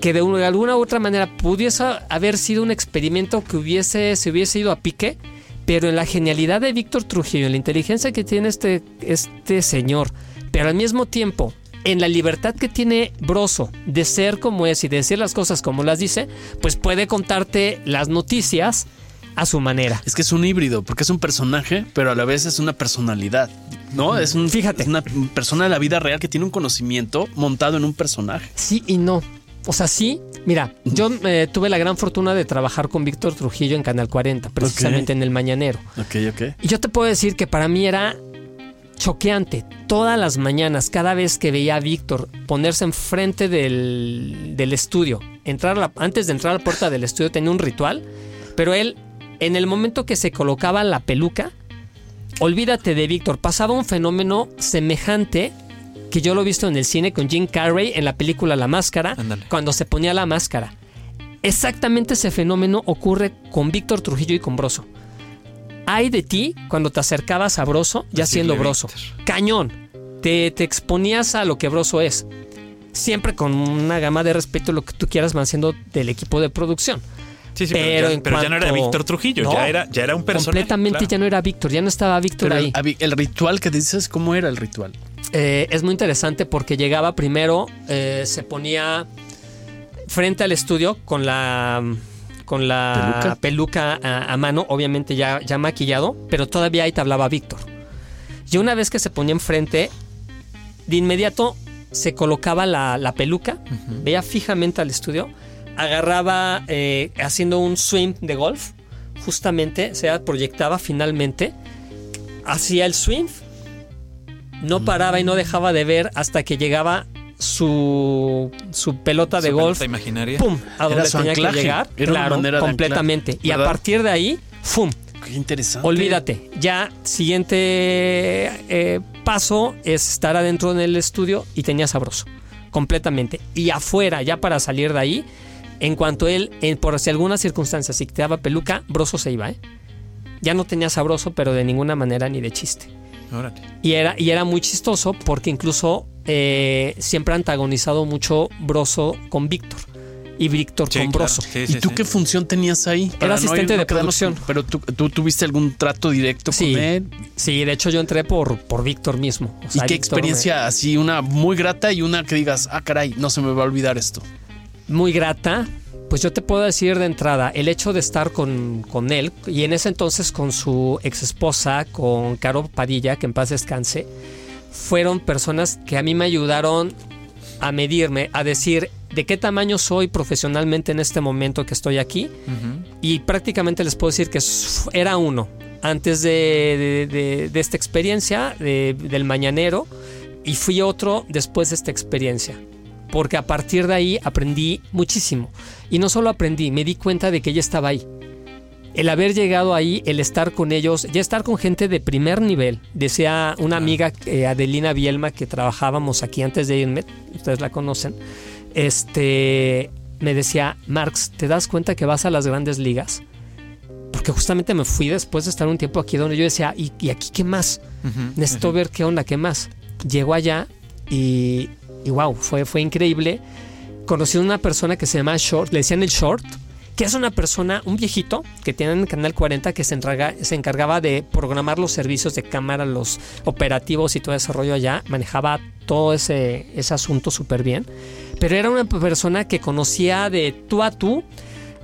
D: que de, una- de alguna u otra manera pudiese haber sido un experimento que hubiese, se hubiese ido a pique, pero en la genialidad de Víctor Trujillo, en la inteligencia que tiene este, este señor, pero al mismo tiempo en la libertad que tiene Broso de ser como es y de decir las cosas como las dice, pues puede contarte las noticias a su manera.
B: Es que es un híbrido, porque es un personaje, pero a la vez es una personalidad, ¿no? Es un,
D: Fíjate.
B: es una persona de la vida real que tiene un conocimiento montado en un personaje.
D: Sí y no. O sea, sí, mira, yo eh, tuve la gran fortuna de trabajar con Víctor Trujillo en Canal 40, precisamente en el Mañanero.
B: Ok, ok.
D: Y yo te puedo decir que para mí era choqueante. Todas las mañanas, cada vez que veía a Víctor ponerse enfrente del, del estudio, entrar la- antes de entrar a la puerta del estudio tenía un ritual, pero él, en el momento que se colocaba la peluca, olvídate de Víctor, pasaba un fenómeno semejante que yo lo he visto en el cine con Jim Carrey en la película La Máscara, cuando se ponía la máscara. Exactamente ese fenómeno ocurre con Víctor Trujillo y con Broso. Hay de ti cuando te acercabas a Broso, ya siendo Broso.
C: Víctor.
D: Cañón. Te, te exponías a lo que Broso es. Siempre con una gama de respeto, lo que tú quieras, van siendo del equipo de producción.
C: Sí, sí,
D: Pero
C: pero, ya,
D: en
C: pero ya no era Víctor Trujillo,
D: No,
C: ya, era, ya era un personaje.
D: Completamente
C: claro.
D: ya no era Víctor, ya no estaba Víctor ahí.
B: el, el ritual que dices, ¿cómo era el ritual?
D: Eh, es muy interesante porque llegaba primero, eh, se ponía frente al estudio con la con la
B: ¿Peluca?
D: peluca, a, a mano, obviamente ya, ya maquillado, pero todavía ahí te hablaba Víctor. Y una vez que se ponía enfrente, de inmediato se colocaba la, la peluca, veía fijamente al estudio, agarraba eh, haciendo un swing de golf, justamente, se proyectaba finalmente, hacía el swing, no paraba y no dejaba de ver hasta que llegaba su, su pelota de
C: Su
D: golf,
C: pelota imaginaria.
D: ¡pum! A
B: Era
D: donde
B: su
D: tenía
B: anclaje,
D: que llegar,
B: era una
D: claro,
B: manera de
D: completamente. y a partir de ahí, ¡fum!
B: Qué interesante.
D: Olvídate, ya siguiente eh, paso es estar adentro en el estudio y tenía sabroso, completamente. Y afuera, ya para salir de ahí, en cuanto él, en- por si alguna circunstancia, si te daba peluca, Broso se iba, ¿eh? Ya no tenía sabroso, pero de ninguna manera ni de chiste.
C: Órale.
D: Y era, y era muy chistoso porque incluso eh, siempre ha antagonizado mucho Broso con Víctor y Víctor
C: Sí,
D: con
C: claro.
D: Broso.
C: Sí,
B: ¿Y
C: sí,
B: tú
C: sí.
B: qué función tenías ahí? Para no
D: asistente
B: no
D: de producción.
B: con- pero tú, tú tuviste algún trato directo
D: Sí.
B: con él.
D: Sí, de hecho yo entré por, por Víctor mismo. O
B: ¿Y qué
D: Víctor me-
B: experiencia así, una muy grata y una que digas, ah, caray, no se me va a olvidar esto?
D: Muy grata. Pues yo te puedo decir de entrada, el hecho de estar con, con él y en ese entonces con su ex esposa, con Caro Padilla, que en paz descanse, fueron personas que a mí me ayudaron a medirme, a decir de qué tamaño soy profesionalmente en este momento que estoy aquí. Y prácticamente les puedo decir que era uno antes de, de- de- de esta experiencia de- del mañanero y fui otro después de esta experiencia. Porque a partir de ahí aprendí muchísimo. Y no solo aprendí, me di cuenta de que ella estaba ahí. El haber llegado ahí, el estar con ellos, ya estar con gente de primer nivel. Decía una amiga, eh, Adelina Bielma, que trabajábamos aquí antes de irme, ustedes la conocen, este, me decía, Marx, ¿te das cuenta que vas a las grandes ligas? Porque justamente me fui después de estar un tiempo aquí donde yo decía, ¿y, y aquí qué más?
C: Ujú.
D: Necesito ver qué onda, qué más. Llego allá y, y wow, fue, fue increíble. Conocí a una persona que se llama Short, le decían el Short, que es una persona, un viejito que tiene en Canal 40 que se, se encargaba de programar los servicios de cámara, los operativos y todo ese rollo allá. Manejaba todo ese, ese asunto súper bien. Pero era una persona que conocía de tú a tú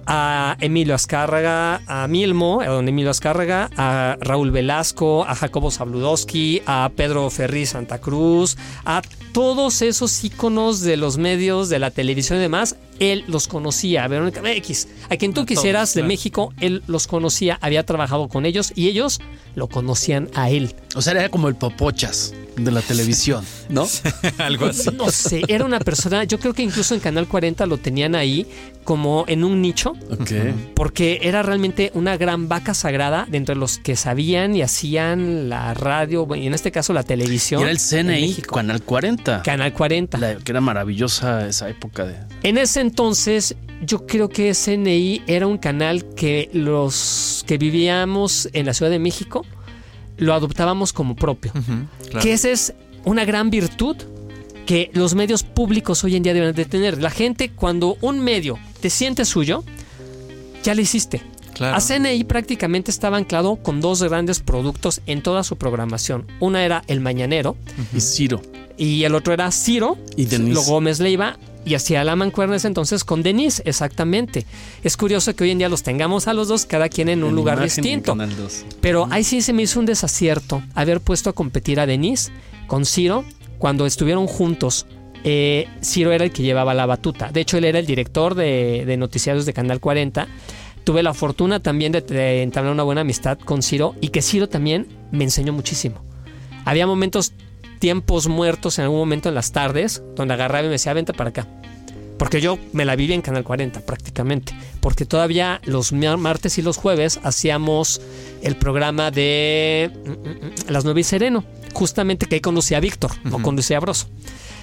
D: a Emilio Azcárraga, a Milmo, a Emilio Azcárraga, a Raúl Velasco, a Jacobo Zabludowski, a Pedro Ferri Santa Cruz, a todos esos íconos de los medios, de la televisión y demás, él los conocía, a Verónica X, a quien tú
C: A todos,
D: quisieras de
C: claro.
D: México, él los conocía, había trabajado con ellos y ellos lo conocían a él.
B: O sea, era como el popochas de la televisión, ¿no?
C: Algo así.
D: No sé, era una persona, yo creo que incluso en Canal 40 lo tenían ahí como en un nicho,
B: Ok.
D: porque era realmente una gran vaca sagrada de entre los que sabían y hacían la radio, y en este caso la televisión.
B: Y era el CNI. Canal 40.
D: Canal 40.
B: La- que era maravillosa esa época de.
D: En ese entonces, yo creo que SNI era un canal que los que vivíamos en la Ciudad de México lo adoptábamos como propio.
C: Claro.
D: Que esa es una gran virtud que los medios públicos hoy en día deben de tener. La gente, cuando un medio te siente suyo, ya lo hiciste.
C: Claro.
D: A CNI prácticamente estaba anclado con dos grandes productos en toda su programación. Una era El Mañanero
B: Y Ciro.
D: y el otro era Ciro,
B: Y Denise.
D: lo Gómez Leiva y hacía la mancuerna ese entonces con Denise, exactamente. Es curioso que hoy en día los tengamos a los dos, cada quien en un
B: En
D: lugar distinto.
B: Canal 2.
D: Pero ahí sí se me hizo un desacierto haber puesto a competir a Denise con Ciro cuando estuvieron juntos. eh, Ciro era el que llevaba la batuta. De hecho, él era el director de, de noticiarios de Canal 40. Tuve la fortuna también de, de entablar una buena amistad con Ciro y que Ciro también me enseñó muchísimo. Había momentos, tiempos muertos en algún momento en las tardes, donde agarraba y me decía, vente para acá. Porque yo me la vivía en Canal 40 prácticamente. Porque todavía los mar- martes y los jueves hacíamos el programa de mm, mm, mm, Las 9 y Sereno. Justamente que ahí conducía a Víctor, no
C: Ujú.
D: conducía a Broso.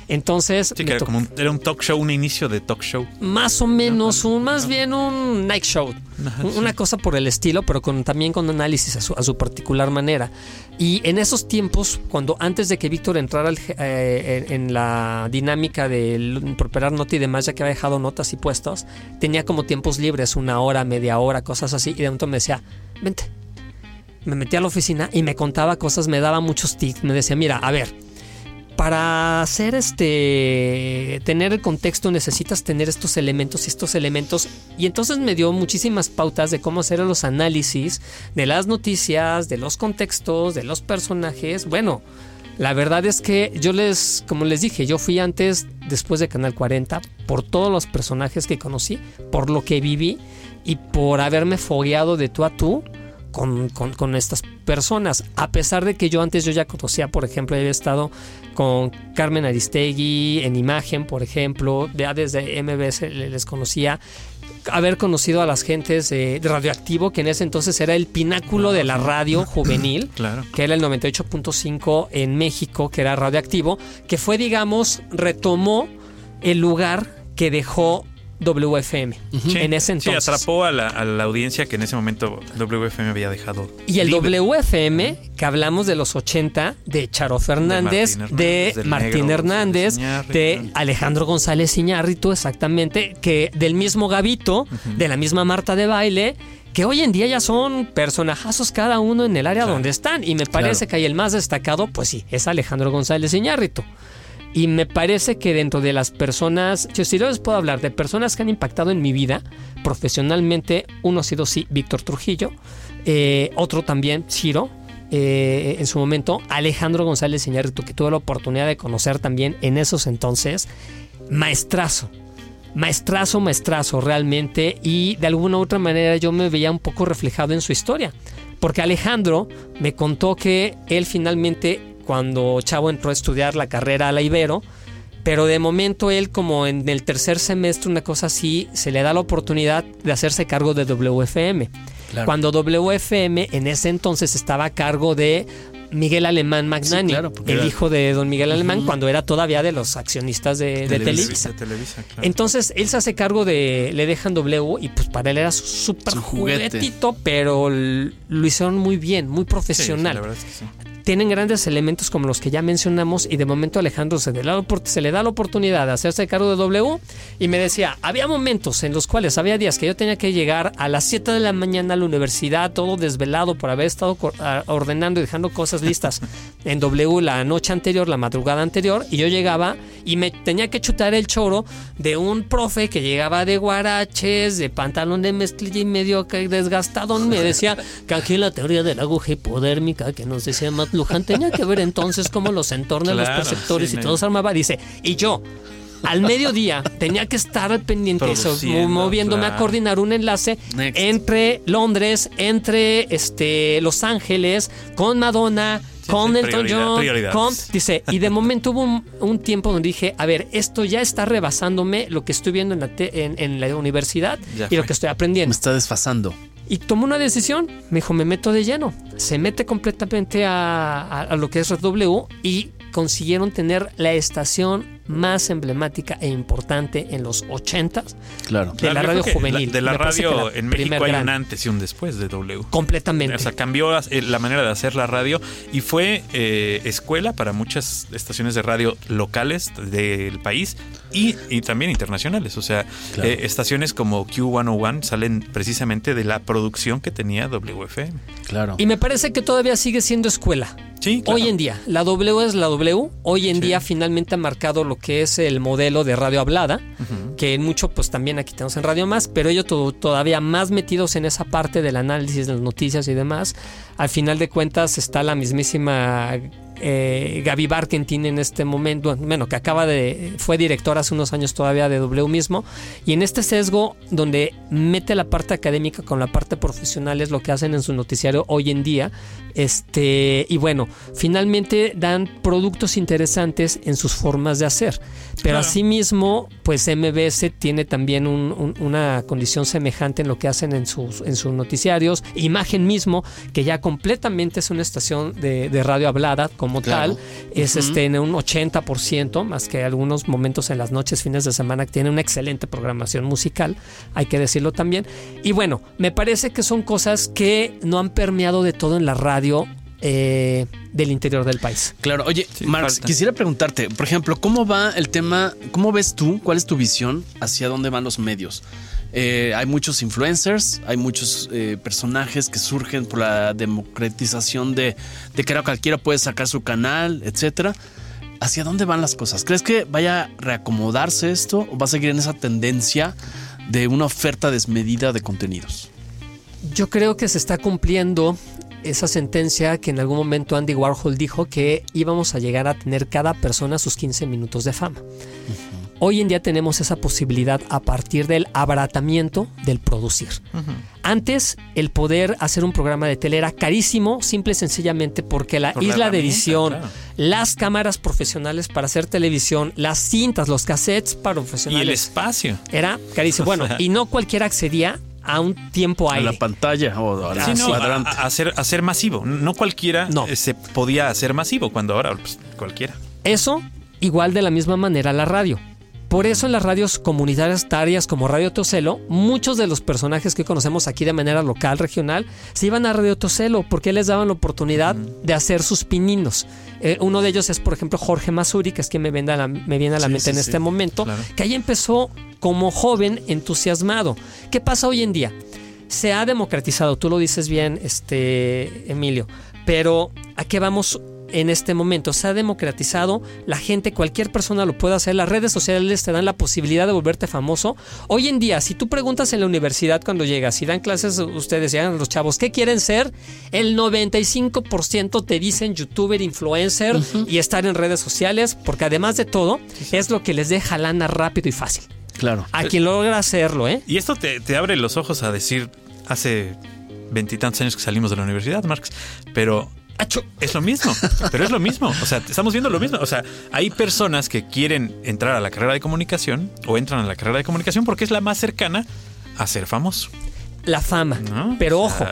D: Entonces,
C: Sí, que era como un, era un talk show, un inicio de talk show.
D: más o menos, un, más bien un night show.
C: Sí.
D: Una cosa por el estilo, pero con, también con análisis a su, a su particular manera. Y en esos tiempos, cuando antes de que Víctor entrara eh, en, en la dinámica de preparar nota y demás, ya que había dejado notas y puestos, tenía como tiempos libres, una hora, media hora, cosas así. Y de pronto me decía, vente. Me metí a la oficina y me contaba cosas, me daba muchos tips. Me decía, mira, a ver, para hacer este tener el contexto necesitas tener estos elementos y estos elementos y entonces me dio muchísimas pautas de cómo hacer los análisis de las noticias, de los contextos, de los personajes. Bueno, la verdad es que yo les como les dije, yo fui antes después de Canal 40 por todos los personajes que conocí, por lo que viví y por haberme fogueado de tú a tú con, con- estas personas. A pesar de que yo antes yo ya conocía, por ejemplo, había estado con Carmen Aristegui en imagen, por ejemplo, ya desde MBS le- les conocía. Haber conocido a las gentes de, de Radioactivo, que en ese entonces era el pináculo de la radio juvenil
C: Claro.
D: que era el 98.5 en México, que era radioactivo, que fue, digamos, retomó el lugar que dejó WFM
C: Sí,
D: en ese
C: sí,
D: entonces.
C: atrapó a la, a la audiencia que en ese momento WFM había dejado.
D: Y el
C: libre.
D: WFM, que hablamos de los 80, de Charo Fernández,
C: Martín
D: de
C: Hernández,
D: Martín Hernández,
C: Iñárritu.
D: de Alejandro González Iñárritu, exactamente, que del mismo Gavito, de la misma Marta de baile, que hoy en día ya son personajazos cada uno en el área
C: Claro.
D: donde están. Y me parece
B: Claro.
D: que hay el más destacado, pues sí, es Alejandro González Iñárritu. Y me parece que dentro de las personas, yo sí les puedo hablar de personas que han impactado en mi vida profesionalmente, uno ha sido sí, Víctor Trujillo, eh, otro también, Ciro, eh, en su momento, Alejandro González Iñárritu, que tuve la oportunidad de conocer también en esos entonces, maestrazo. Maestrazo, maestrazo realmente y de alguna u otra manera yo me veía un poco reflejado en su historia. Porque Alejandro me contó que él finalmente, cuando Chavo entró a estudiar la carrera a la Ibero, pero de momento él como en el tercer semestre, una cosa así, se le da la oportunidad de hacerse cargo de WFM.
B: Claro.
D: Cuando WFM en ese entonces estaba a cargo de Miguel Alemán Magnani,
B: Sí, claro, porque
D: el
B: era-
D: hijo de don Miguel Alemán, cuando era todavía de los accionistas de, de Televisa.
C: De Televisa, claro.
D: Entonces él se hace cargo de Le dejan W y pues para él era su súper juguetito, pero lo hicieron muy bien, muy
C: Sí, sí,
D: profesional
C: la verdad es que sí.
D: Tienen grandes elementos como los que ya mencionamos y de momento Alejandro se, le da la se le da la oportunidad de hacerse cargo de W y me decía, había momentos en los cuales había días que yo tenía que llegar a las 7 de la mañana a la universidad, todo desvelado por haber estado co- a- ordenando y dejando cosas listas en W la noche anterior, la madrugada anterior y yo llegaba y me tenía que chutar el choro de un profe que llegaba de guaraches, de pantalón de mezclilla y medio desgastado, me decía que aquí la teoría de la aguja hipodérmica que nos decía Matt Luján tenía que ver entonces cómo los entornos, los perceptores
C: sí,
D: y se armaba. Dice, y yo, al mediodía tenía que estar al pendiente, eso, moviéndome a coordinar un enlace
B: Next.
D: entre Londres, entre este, Los Ángeles, con Madonna, con
C: sí,
D: Elton John, con Dice, y de momento hubo un, un tiempo donde dije, a ver, esto ya está rebasándome lo que estoy viendo en la, te- en, en la universidad
C: Ya
D: y lo que estoy
B: Me
D: aprendiendo.
B: está desfasando.
D: Y tomó una decisión, me dijo, me meto de lleno. Se mete completamente a, a- a lo que es W y consiguieron tener la estación más emblemática e importante en los 80
B: Claro.
D: de la radio juvenil.
C: De la
D: Me
C: radio
D: la
C: en México hay
D: gran-
C: un antes y un después de W.
D: completamente.
C: O sea, cambió eh, la manera de hacer la radio y fue eh, escuela para muchas estaciones de radio locales del país y, y también internacionales. O sea,
B: Claro.
C: eh, estaciones como Q101 salen precisamente de la producción que tenía WFM.
B: Claro.
D: y me parece que todavía sigue siendo escuela.
C: Sí, claro.
D: Hoy en día, la W es la W. Hoy en
C: Sí.
D: día finalmente ha marcado lo que es el modelo de radio hablada, que en mucho pues también aquí tenemos en Radio Más, pero ellos to- todavía más metidos en esa parte del análisis de las noticias y demás. Al final de cuentas está la mismísima eh, Gaby Barkentin en este momento, bueno, que acaba de, fue directora hace unos años todavía de W mismo, y en este sesgo donde mete la parte académica con la parte profesional es lo que hacen en su noticiario hoy en día, este, y bueno, finalmente dan productos interesantes en sus formas de hacer, pero
C: Claro.
D: asimismo, pues MBS tiene también un- un- una condición semejante en lo que hacen en sus, en sus noticiarios, Imagen mismo, que ya completamente es una estación de, de radio hablada como
B: Claro.
D: tal, es este en un 80%, más que algunos momentos en las noches, fines de semana, que tiene una excelente programación musical, hay que decirlo también. Y bueno, me parece que son cosas que no han permeado de todo en la radio eh, del interior del país.
B: Claro, oye,
C: Sí,
B: Marx,
C: falta.
B: quisiera preguntarte, por ejemplo, ¿cómo va el tema? ¿Cómo ves tú? ¿Cuál es tu visión hacia dónde van los medios? Eh, hay muchos influencers, hay muchos eh, personajes que surgen por la democratización de, de que ahora cualquiera puede sacar su canal, etcétera. ¿Hacia dónde van las cosas? ¿Crees que vaya a reacomodarse esto o va a seguir en esa tendencia de una oferta desmedida de contenidos?
D: Yo creo que se está cumpliendo esa sentencia que en algún momento Andy Warhol dijo que íbamos a llegar a tener cada persona sus 15 minutos de fama. Hoy en día tenemos esa posibilidad a partir del abaratamiento del producir. Antes, el poder hacer un programa de tele era carísimo, simple y sencillamente porque la
C: Por la
D: isla de edición,
C: claro.
D: las cámaras profesionales para hacer televisión, las cintas, los cassettes para
C: Y el
D: profesionales,
C: espacio.
D: era carísimo. Bueno, y no cualquiera accedía a un tiempo
B: A
D: aire.
B: la pantalla o a la
C: Sí, no, a, a- a a ser masivo. No cualquiera
D: No.
C: eh, se podía hacer masivo cuando ahora pues, cualquiera.
D: Eso, igual de la misma manera la radio. Por eso en las radios comunitarias tarias como Radio Tocelo, muchos de los personajes que conocemos aquí de manera local, regional, se iban a Radio Tocelo porque les daban la oportunidad de hacer sus pininos. Eh, uno de ellos es, por ejemplo, Jorge Masuri, que es quien me, viene a la, me viene a la
B: Sí,
D: mente
B: sí,
D: en
B: sí.
D: este momento,
C: Claro.
D: que ahí empezó como joven entusiasmado. ¿Qué pasa hoy en día? Se ha democratizado, tú lo dices bien, este Emilio, pero ¿a qué vamos en este momento? Se ha democratizado, la gente, cualquier persona lo puede hacer, las redes sociales te dan la posibilidad de volverte famoso. Hoy en día, si tú preguntas en la universidad cuando llegas, si dan clases ustedes, llegan los chavos, ¿qué quieren ser? El 95% te dicen youtuber, influencer y estar en redes sociales, porque además de todo, es lo que les deja lana rápido y fácil.
B: Claro.
D: A quien logra hacerlo, ¿eh?
C: Y esto te, te abre los ojos a decir, hace veintitantos años que salimos de la universidad, Marx, pero
D: Acho.
C: es lo mismo, pero es lo mismo, o sea, estamos viendo lo mismo, o sea, hay personas que quieren entrar a la carrera de comunicación o entran a la carrera de comunicación porque es la más cercana a ser famoso.
D: La fama.
C: ¿no?
D: Pero
C: O
D: ojo,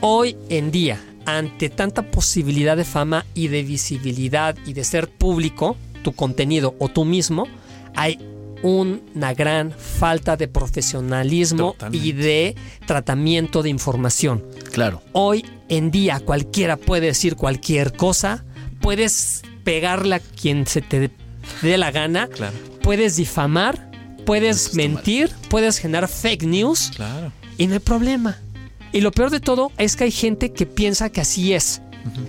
D: hoy en día, ante tanta posibilidad de fama y de visibilidad y de ser público, tu contenido o tú mismo, hay una gran falta de profesionalismo
C: Totalmente.
D: y de tratamiento de información.
B: Claro.
D: Hoy en día cualquiera puede decir cualquier cosa, puedes pegarle a quien se te dé la gana,
C: Claro,
D: puedes difamar, puedes
B: mal.
D: mentir, puedes generar fake news
C: claro.
D: y no hay problema. Y lo peor de todo es que hay gente que piensa que así es.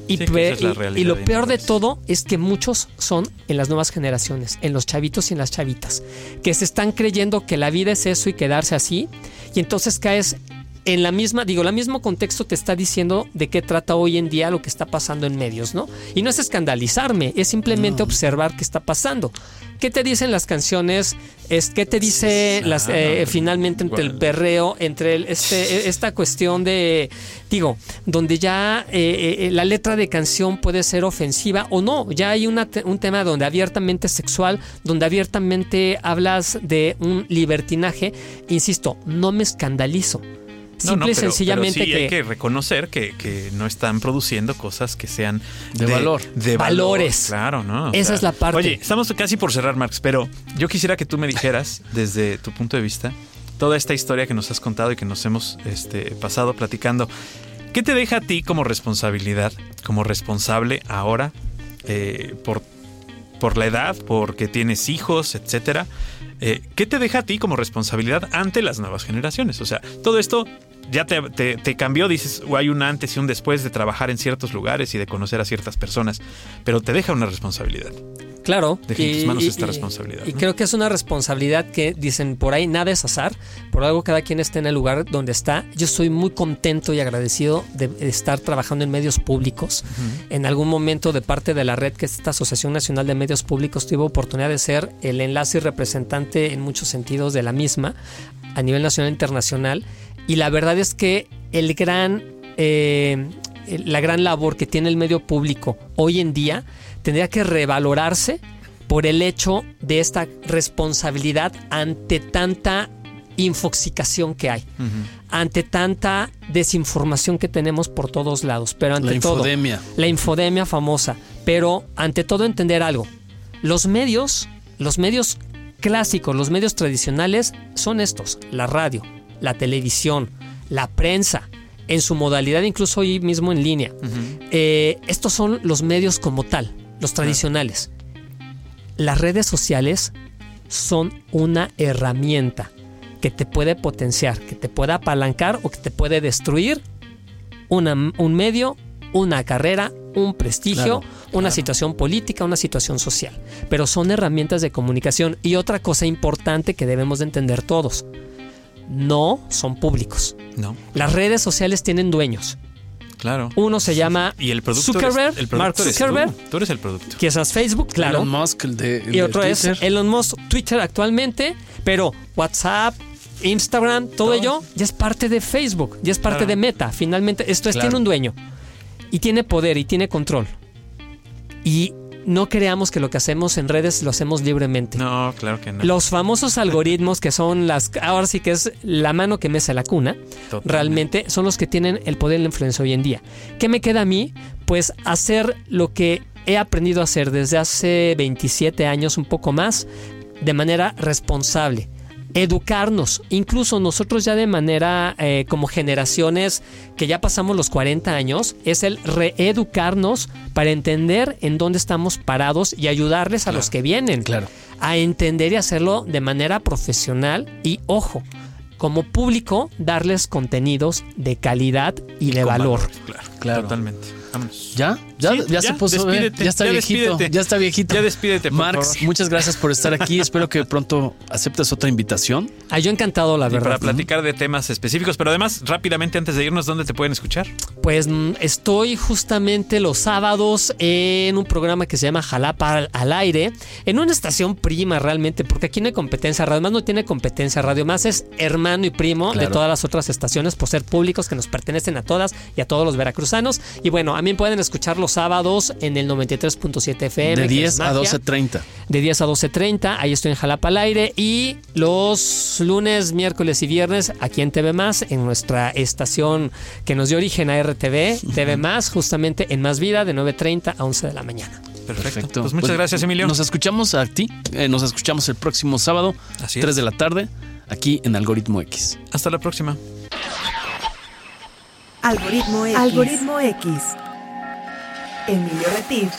D: Y,
C: Sí,
D: pe-
C: es
D: y- lo peor de todo es que muchos son en las nuevas generaciones, en los chavitos y en las chavitas, que se están creyendo que la vida es eso y quedarse así, y entonces caes en la misma, digo, el mismo contexto te está diciendo de qué trata hoy en día lo que está pasando en medios, ¿no? Y no es escandalizarme, es simplemente observar qué está pasando. ¿qué te dicen las canciones? Es, ¿Qué te dice las, eh, finalmente entre el perreo, entre el- este, esta cuestión de, digo, donde ya eh, eh, la letra de canción puede ser ofensiva o no? Ya hay una un tema donde abiertamente sexual, donde abiertamente hablas de un libertinaje. Insisto, no me escandalizo.
C: No,
D: Simple
C: no, pero-
D: sencillamente
C: pero sí
D: que,
C: hay que reconocer que, que no están produciendo cosas que sean
B: De valor.
C: de valor.
D: Valores.
C: Claro, ¿no? O
D: Esa es la parte.
C: Oye, estamos casi por cerrar, Marx, pero yo quisiera que tú me dijeras, desde tu punto de vista, toda esta historia que nos has contado y que nos hemos este, pasado platicando. ¿Qué te deja a ti como responsabilidad, como responsable ahora, eh, por, por la edad, porque tienes hijos, etcétera? Eh, ¿Qué te deja a ti como responsabilidad ante las nuevas generaciones? O sea, todo esto ya te, te- cambió, dices, o hay un antes y un después de trabajar en ciertos lugares y de conocer a ciertas personas, pero te deja una responsabilidad.
D: Claro.
C: Deja en tus manos esta responsabilidad,
D: Y
C: ¿no?
D: creo que es una responsabilidad que dicen por ahí, nada es azar. Por algo cada quien está en el lugar donde está. Yo estoy muy contento y agradecido de estar trabajando en medios públicos. En algún momento de parte de la red, que es esta Asociación Nacional de Medios Públicos, tuve oportunidad de ser el enlace y representante en muchos sentidos de la misma a nivel nacional e internacional. Y la verdad es que el gran, eh, la gran labor que tiene el medio público hoy en día tendría que revalorarse por el hecho de esta responsabilidad ante tanta infoxicación que hay, ante tanta desinformación que tenemos por todos lados, pero ante
B: La
D: todo
B: infodemia.
D: la infodemia famosa, pero ante todo entender algo. Los medios, los medios clásicos, los medios tradicionales son estos, la radio, la televisión, la prensa, en su modalidad incluso hoy mismo en línea. Eh, estos son los medios como tal, los tradicionales. Las redes sociales son una herramienta que te puede potenciar, que te puede apalancar o que te puede destruir una- un medio, una carrera, un prestigio,
B: Claro,
D: una situación política, una situación social. Pero son herramientas de comunicación. Y otra cosa importante que debemos de entender todos, no son públicos.
C: No,
D: Las redes sociales tienen dueños.
C: Claro.
D: Uno se llama
C: Y el producto
D: Zuckerberg,
C: eres- el producto
D: Mark
C: eres
D: Zuckerberg,
C: Tú. Tú eres el producto.
D: que es Facebook, claro.
B: Elon Musk, el de. el
D: y
B: de
D: otro
B: Twitter.
D: es Elon Musk, Twitter actualmente, pero WhatsApp, Instagram, todo,
C: Todo.
D: ello ya es parte de Facebook, ya es parte
C: Claro.
D: de Meta. Finalmente, esto es,
B: Claro.
D: tiene un dueño y tiene poder y tiene control. Y no creamos que lo que hacemos en redes lo hacemos libremente.
C: No, claro que no.
D: Los famosos algoritmos que son las, ahora sí que es la mano que mece la cuna,
C: Totalmente.
D: realmente son los que tienen el poder y la influencia hoy en día. ¿Qué me queda a mí? Pues hacer lo que he aprendido a hacer desde hace 27 años, un poco más, de manera responsable. Educarnos, incluso nosotros ya de manera eh, como generaciones que ya pasamos los 40 años, es el reeducarnos para entender en dónde estamos parados y ayudarles a los que vienen
B: Claro.
D: a entender y hacerlo de manera profesional y ojo, como público darles contenidos de calidad y de
C: Con
D: valor.
C: Claro,
B: Claro.
C: Totalmente. Vámonos.
B: ¿Ya? ¿Ya,
C: Sí,
B: ya, se puso.
C: despídete,
B: ya está viejito.
C: despídete.
B: Ya está viejito.
C: Ya despídete, por
B: Marx,
C: favor.
B: muchas gracias por estar aquí. Espero que pronto aceptes otra invitación.
D: Ah, yo encantado, la
C: Y para
D: verdad.
C: platicar de temas específicos, pero además, rápidamente antes de irnos, ¿dónde te pueden escuchar?
D: Pues mm, estoy justamente los sábados en un programa que se llama Jalapa al, al aire, en una estación prima realmente, porque aquí no hay competencia, Radio Más no tiene competencia, Radio Más es hermano y primo de todas las otras estaciones por ser públicos que nos pertenecen a todas y a todos los veracruzanos. Y bueno, a mí pueden escuchar los sábados en el 93.7 FM.
B: De
D: que
B: 10
D: es
B: a
D: magia.
B: 12.30.
D: de 10 a 12.30, ahí estoy en Jalapa al aire y los lunes, miércoles y viernes aquí en TV Más, en nuestra estación que nos dio origen a RTV, TV Más, justamente en Más Vida de 9.30 a 11 de la mañana.
C: Perfecto. Pues muchas gracias, Emilio.
B: Nos escuchamos a ti. eh, nos escuchamos el próximo sábado,
C: Así
B: 3
C: es.
B: de la tarde, aquí en Algoritmo X.
C: Hasta la próxima.
A: Algoritmo X. Algoritmo X. Emilio Retif.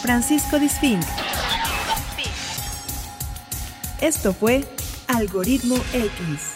A: Francisco Disfink. Esto fue Algoritmo X.